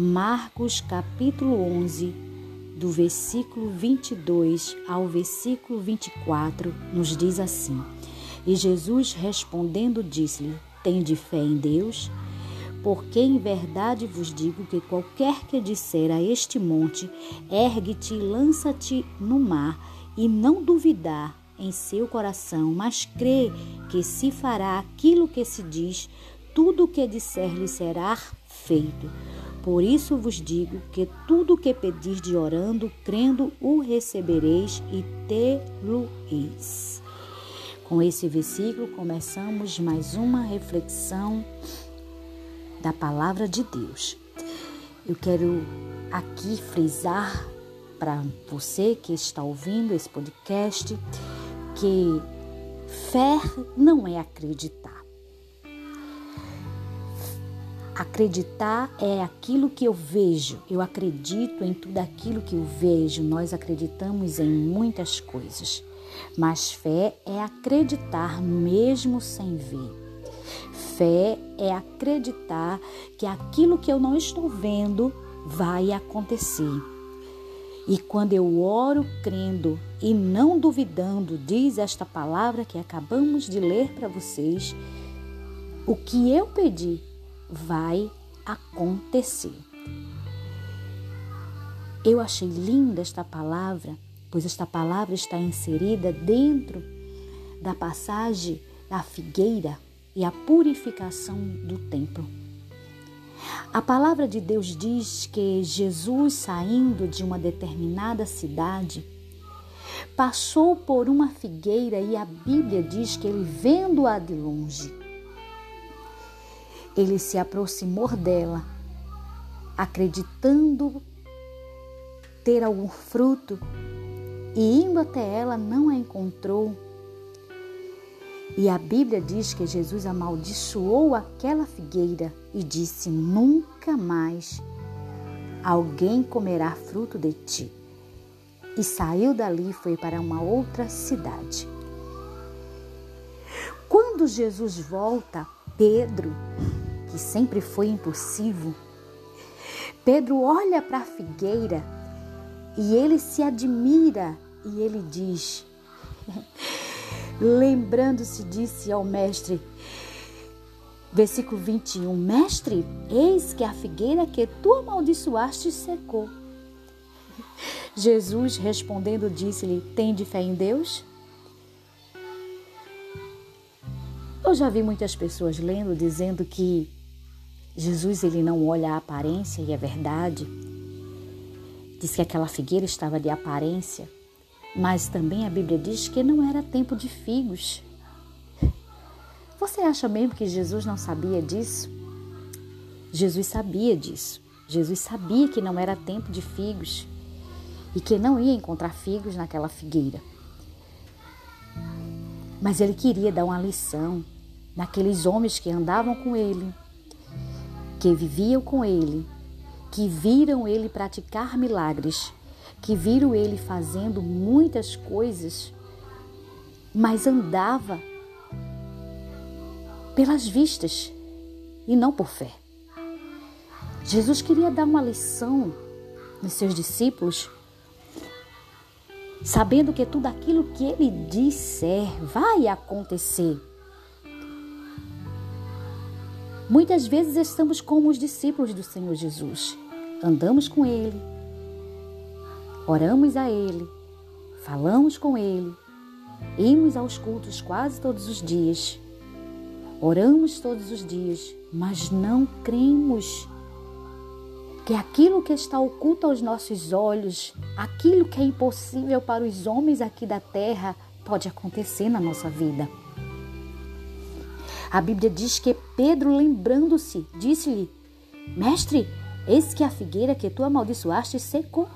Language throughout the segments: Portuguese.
Marcos capítulo 11, do versículo 22 ao versículo 24, nos diz assim: E Jesus respondendo disse-lhe: Tende fé em Deus? Porque em verdade vos digo que qualquer que disser a este monte, ergue-te e lança-te no mar, e não duvidar em seu coração, mas crê que se fará aquilo que se diz, tudo o que disser lhe será feito. Por isso vos digo que tudo o que pedis de orando, crendo, o recebereis e tê-lo-eis. Com esse versículo começamos mais uma reflexão da palavra de Deus. Eu quero aqui frisar para você que está ouvindo esse podcast que fé não é acreditar. Acreditar é aquilo que eu vejo. Eu acredito em tudo aquilo que eu vejo. Nós acreditamos em muitas coisas. Mas fé é acreditar mesmo sem ver. Fé é acreditar que aquilo que eu não estou vendo vai acontecer. E quando eu oro crendo e não duvidando, diz esta palavra que acabamos de ler para vocês, o que eu pedi vai acontecer. Eu achei linda esta palavra, pois esta palavra está inserida dentro da passagem da figueira e a purificação do templo. A palavra de Deus diz que Jesus, saindo de uma determinada cidade, passou por uma figueira e a Bíblia diz que ele, vendo-a de longe, ele se aproximou dela, acreditando ter algum fruto, e indo até ela não a encontrou e a Bíblia diz que Jesus amaldiçoou aquela figueira e disse: Nunca mais alguém comerá fruto de ti. E saiu dali e foi para uma outra cidade. Quando Jesus volta, Pedro, que sempre foi impulsivo, Pedro olha para a figueira e ele se admira e ele diz: Lembrando-se, disse ao mestre, versículo 21, Mestre, eis que a figueira que tu amaldiçoaste secou. Jesus respondendo disse-lhe, Tende fé em Deus? Eu já vi muitas pessoas lendo dizendo que Jesus ele não olha a aparência e é verdade. Diz que aquela figueira estava de aparência, mas também a Bíblia diz que não era tempo de figos. Você acha mesmo que Jesus não sabia disso? Jesus sabia disso. Jesus sabia que não era tempo de figos e que não ia encontrar figos naquela figueira. Mas ele queria dar uma lição naqueles homens que andavam com ele, que viviam com ele, que viram ele praticar milagres que viram ele fazendo muitas coisas, mas andava pelas vistas e não por fé. Jesus queria dar uma lição nos seus discípulos, sabendo que tudo aquilo que ele disser vai acontecer. Muitas vezes estamos como os discípulos do Senhor Jesus. Andamos com ele, Oramos a Ele, falamos com Ele, ímos aos cultos quase todos os dias, oramos todos os dias, mas não cremos que aquilo que está oculto aos nossos olhos, aquilo que é impossível para os homens aqui da terra, pode acontecer na nossa vida. A Bíblia diz que Pedro, lembrando-se, disse-lhe: Mestre, eis que a figueira que tu amaldiçoaste secou.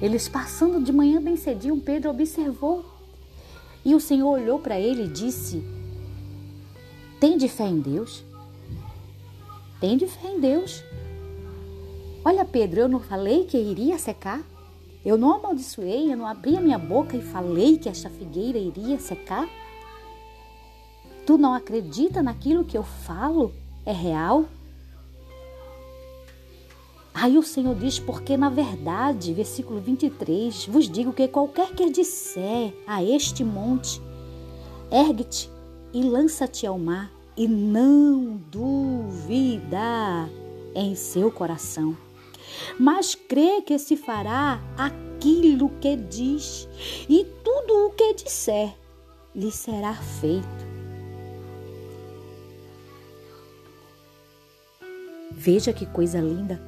Eles passando de manhã bem cedinho, Pedro observou. E o Senhor olhou para ele e disse: Tem de fé em Deus? Tem de fé em Deus. Olha, Pedro, eu não falei que iria secar? Eu não amaldiçoei, eu não abri a minha boca e falei que esta figueira iria secar? Tu não acredita naquilo que eu falo? É real? Aí o Senhor diz: Porque na verdade, versículo 23, vos digo que qualquer que disser a este monte, ergue-te e lança-te ao mar, e não duvida em seu coração, mas crê que se fará aquilo que diz, e tudo o que disser lhe será feito. Veja que coisa linda.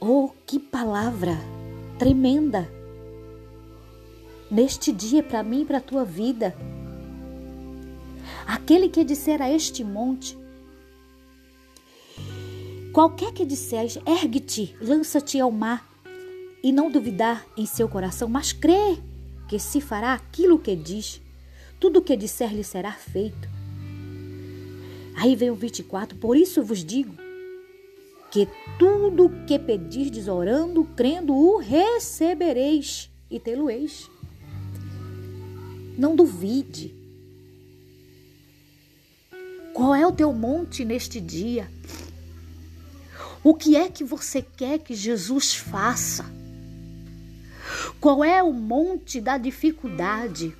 Oh, que palavra tremenda! Neste dia, para mim e para a tua vida. Aquele que disser a este monte, qualquer que disser, ergue-te, lança-te ao mar, e não duvidar em seu coração, mas crê que se fará aquilo que diz, tudo o que disser lhe será feito. Aí vem o 24, por isso vos digo que tudo que pedirdes orando, crendo, o recebereis e tê-lo-eis. Não duvide. Qual é o teu monte neste dia? O que é que você quer que Jesus faça? Qual é o monte da dificuldade?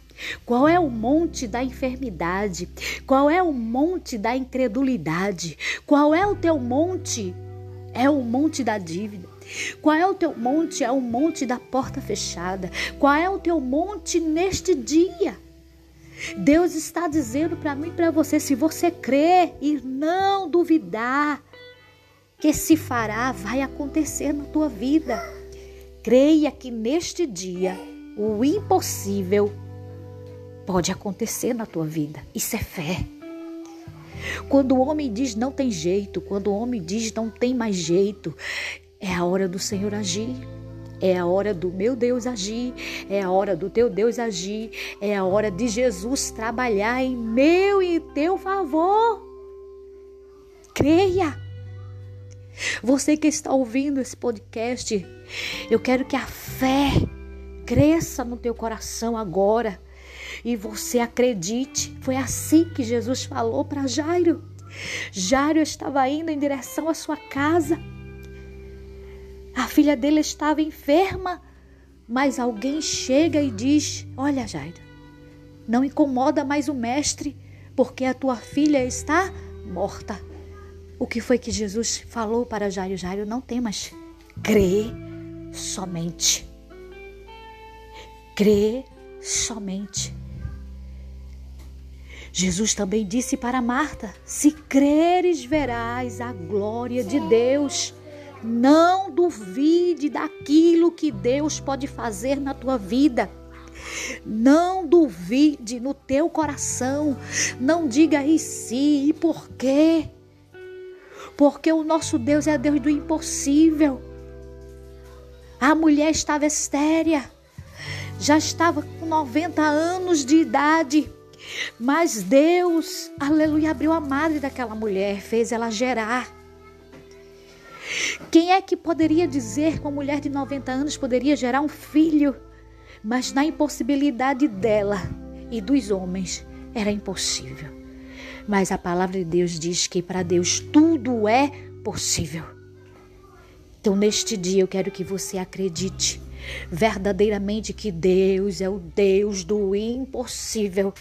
Qual é o monte da enfermidade? Qual é o monte da incredulidade? Qual é o teu monte é o monte da dívida. Qual é o teu monte? É o monte da porta fechada. Qual é o teu monte neste dia? Deus está dizendo para mim para você: se você crer e não duvidar, que se fará, vai acontecer na tua vida. Creia que neste dia o impossível pode acontecer na tua vida. Isso é fé. Quando o homem diz não tem jeito, quando o homem diz não tem mais jeito, é a hora do Senhor agir. É a hora do meu Deus agir, é a hora do teu Deus agir, é a hora de Jesus trabalhar em meu e teu favor. Creia. Você que está ouvindo esse podcast, eu quero que a fé cresça no teu coração agora e você acredite. Foi assim que Jesus falou para Jairo. Jairo estava indo em direção à sua casa. A filha dele estava enferma, mas alguém chega e diz: Olha, Jairo, não incomoda mais o mestre, porque a tua filha está morta. O que foi que Jesus falou para Jairo? Jairo, não temas, crê somente. Crê somente. Jesus também disse para Marta: Se creres, verás a glória de Deus. Não duvide daquilo que Deus pode fazer na tua vida. Não duvide no teu coração. Não diga e se e por quê. Porque o nosso Deus é Deus do impossível. A mulher estava estéria, já estava com 90 anos de idade mas Deus, aleluia, abriu a madre daquela mulher, fez ela gerar. Quem é que poderia dizer que uma mulher de 90 anos poderia gerar um filho? Mas na impossibilidade dela e dos homens era impossível. Mas a palavra de Deus diz que para Deus tudo é possível. Então, neste dia, eu quero que você acredite verdadeiramente que Deus é o Deus do impossível.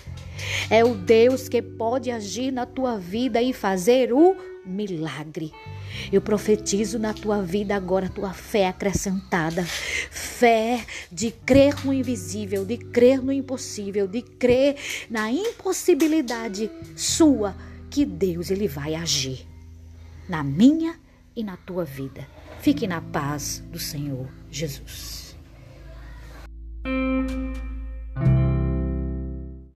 É o Deus que pode agir na tua vida e fazer o milagre. Eu profetizo na tua vida agora tua fé acrescentada, fé de crer no invisível, de crer no impossível, de crer na impossibilidade sua que Deus ele vai agir na minha e na tua vida. Fique na paz do Senhor Jesus. Música